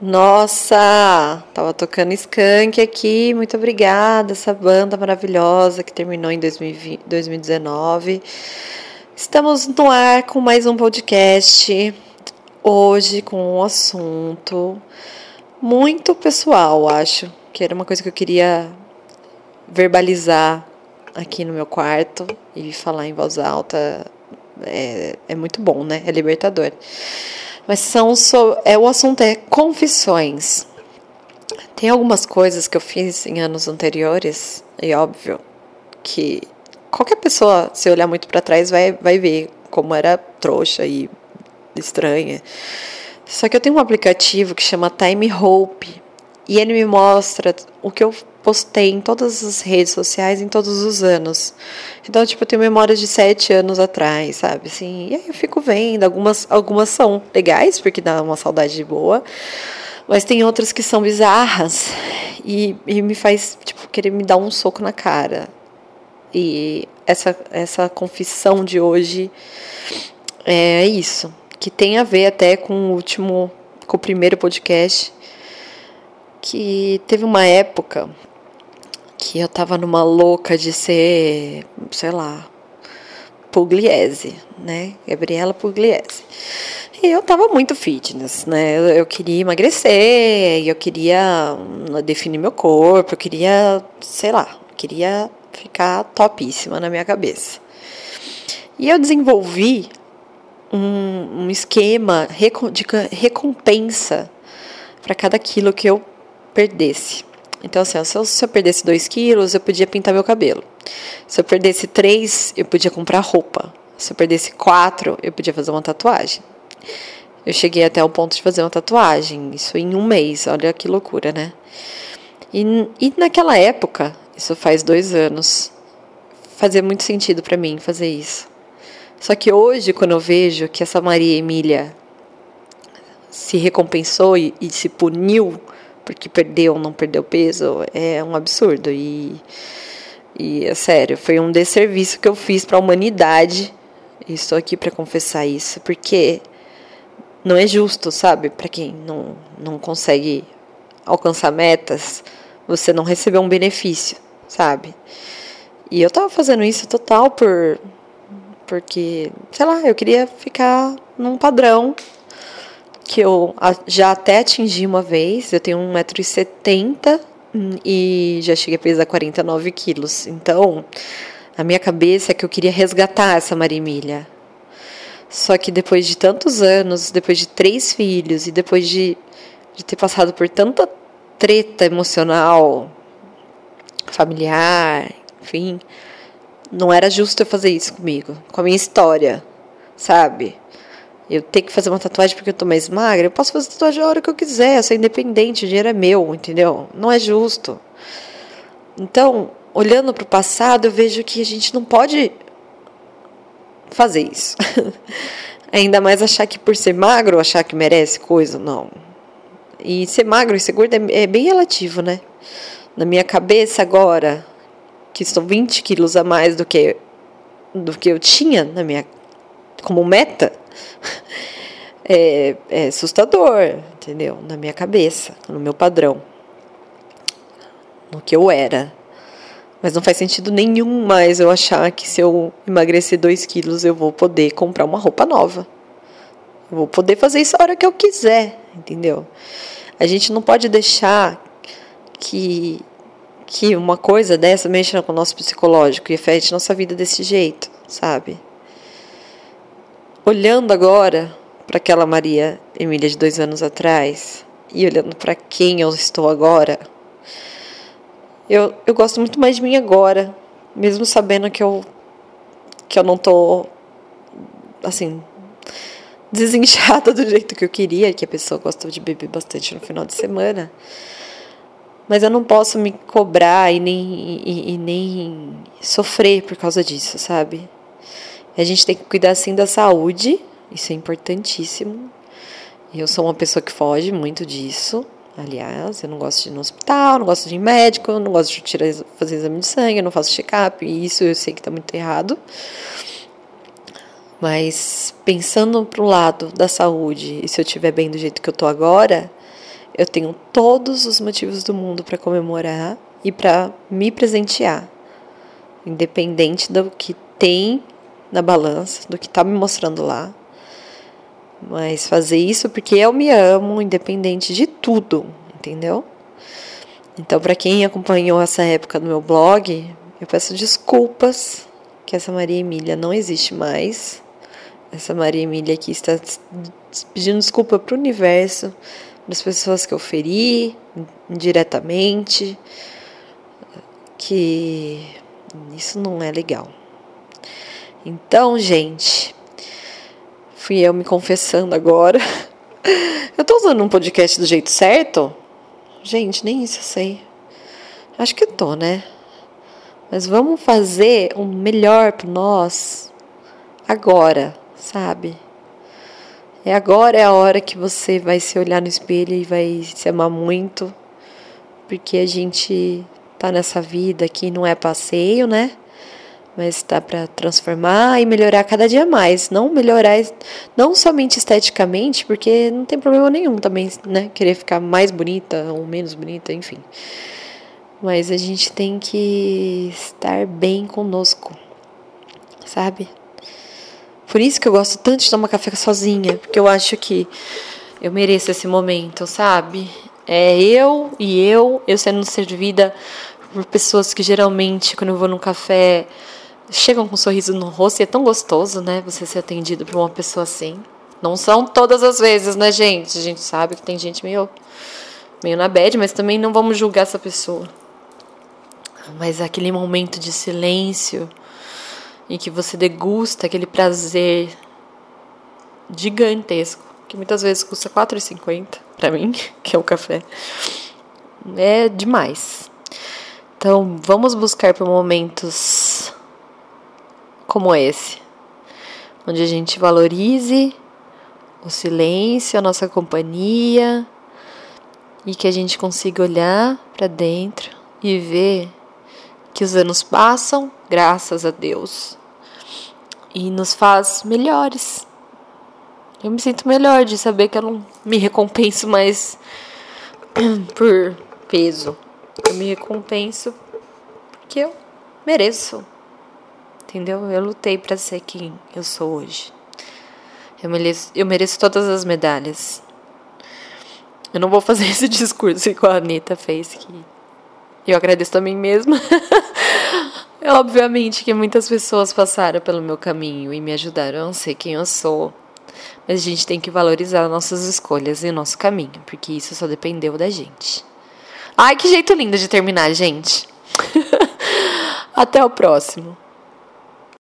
Nossa, tava tocando Skank aqui, muito obrigada, essa banda maravilhosa que terminou em 2020, 2019. Estamos no ar com mais um podcast, hoje com um assunto muito pessoal, acho, que era uma coisa que eu queria verbalizar aqui no meu quarto e falar em voz alta é, é muito bom, né? É libertador. Mas são so, é o assunto é confissões. Tem algumas coisas que eu fiz em anos anteriores e óbvio que qualquer pessoa, se olhar muito para trás, vai vai ver como era trouxa e estranha. Só que eu tenho um aplicativo que chama Time Hope e ele me mostra o que eu postei em todas as redes sociais em todos os anos. Então, tipo, eu tenho memórias de sete anos atrás, sabe? Assim, e aí eu fico vendo. Algumas, algumas são legais, porque dá uma saudade boa. Mas tem outras que são bizarras e, e me faz, tipo, querer me dar um soco na cara. E essa, essa confissão de hoje é isso. Que tem a ver até com o último, com o primeiro podcast. Que teve uma época que eu tava numa louca de ser, sei lá, Pugliese, né? Gabriela Pugliese. E eu tava muito fitness, né? Eu queria emagrecer, eu queria hum, definir meu corpo, eu queria, sei lá, queria ficar topíssima na minha cabeça. E eu desenvolvi um, um esquema de recompensa para cada quilo que eu perdesse. Então, assim, se eu, se eu perdesse 2 quilos, eu podia pintar meu cabelo. Se eu perdesse 3, eu podia comprar roupa. Se eu perdesse 4, eu podia fazer uma tatuagem. Eu cheguei até o ponto de fazer uma tatuagem, isso em um mês, olha que loucura, né? E, e naquela época, isso faz dois anos, fazia muito sentido para mim fazer isso. Só que hoje, quando eu vejo que essa Maria Emília se recompensou e, e se puniu porque perdeu ou não perdeu peso, é um absurdo. E, e é sério, foi um desserviço que eu fiz para a humanidade. E estou aqui para confessar isso, porque não é justo, sabe? Para quem não, não consegue alcançar metas, você não receber um benefício, sabe? E eu tava fazendo isso total por porque, sei lá, eu queria ficar num padrão que eu já até atingi uma vez. Eu tenho 1,70m e já cheguei a pesar 49 quilos. Então, a minha cabeça é que eu queria resgatar essa Marimilha. Só que depois de tantos anos, depois de três filhos e depois de, de ter passado por tanta treta emocional, familiar, enfim, não era justo eu fazer isso comigo, com a minha história, sabe? Eu ter que fazer uma tatuagem porque eu tô mais magra, eu posso fazer tatuagem a hora que eu quiser, eu sou independente, o dinheiro é meu, entendeu? Não é justo. Então, olhando para o passado, eu vejo que a gente não pode fazer isso. Ainda mais achar que por ser magro, achar que merece coisa, não. E ser magro e ser gordo é, é bem relativo, né? Na minha cabeça agora, que estou 20 quilos a mais do que do que eu tinha na minha como meta, é, é assustador, entendeu? Na minha cabeça, no meu padrão, no que eu era. Mas não faz sentido nenhum mais eu achar que se eu emagrecer 2 quilos eu vou poder comprar uma roupa nova. Eu vou poder fazer isso a hora que eu quiser, entendeu? A gente não pode deixar que, que uma coisa dessa mexa com o nosso psicológico e afete nossa vida desse jeito, sabe? Olhando agora para aquela Maria Emília de dois anos atrás e olhando para quem eu estou agora, eu, eu gosto muito mais de mim agora, mesmo sabendo que eu que eu não tô assim desinchada do jeito que eu queria, que a pessoa gosta de beber bastante no final de semana. Mas eu não posso me cobrar e nem, e, e nem sofrer por causa disso, sabe? A gente tem que cuidar sim da saúde, isso é importantíssimo. Eu sou uma pessoa que foge muito disso. Aliás, eu não gosto de ir no hospital, não gosto de ir médico, não gosto de tirar, fazer exame de sangue, não faço check-up, e isso eu sei que está muito errado. Mas pensando pro lado da saúde, e se eu estiver bem do jeito que eu tô agora, eu tenho todos os motivos do mundo para comemorar e para me presentear, independente do que tem na balança, do que tá me mostrando lá. Mas fazer isso porque eu me amo, independente de tudo, entendeu? Então, para quem acompanhou essa época no meu blog, eu peço desculpas que essa Maria Emília não existe mais. Essa Maria Emília aqui está pedindo desculpa para o universo, para as pessoas que eu feri indiretamente, que isso não é legal. Então, gente, fui eu me confessando agora. Eu tô usando um podcast do jeito certo? Gente, nem isso eu sei. Acho que tô, né? Mas vamos fazer um melhor para nós agora, sabe? É agora é a hora que você vai se olhar no espelho e vai se amar muito, porque a gente tá nessa vida que não é passeio, né? Mas está para transformar e melhorar cada dia mais, não melhorar não somente esteticamente, porque não tem problema nenhum também, né? Querer ficar mais bonita ou menos bonita, enfim mas a gente tem que estar bem conosco, sabe? Por isso que eu gosto tanto de tomar café sozinha, porque eu acho que eu mereço esse momento, sabe? É eu e eu, eu sendo servida por pessoas que geralmente, quando eu vou num café, chegam com um sorriso no rosto e é tão gostoso, né? Você ser atendido por uma pessoa assim. Não são todas as vezes, né, gente? A gente sabe que tem gente meio, meio na bad, mas também não vamos julgar essa pessoa mas aquele momento de silêncio em que você degusta aquele prazer gigantesco, que muitas vezes custa R$ 4,50 para mim, que é o café. É demais. Então, vamos buscar por momentos como esse, onde a gente valorize o silêncio, a nossa companhia e que a gente consiga olhar para dentro e ver que os anos passam, graças a Deus, e nos faz melhores. Eu me sinto melhor de saber que eu não me recompenso mais por peso. Eu me recompenso porque eu mereço. Entendeu? Eu lutei para ser quem eu sou hoje. Eu mereço, eu mereço todas as medalhas. Eu não vou fazer esse discurso igual a Anitta fez, que eu agradeço a mim mesma. é obviamente que muitas pessoas passaram pelo meu caminho e me ajudaram a ser quem eu sou. Mas a gente tem que valorizar nossas escolhas e o nosso caminho, porque isso só dependeu da gente. Ai, que jeito lindo de terminar, gente. Até o próximo.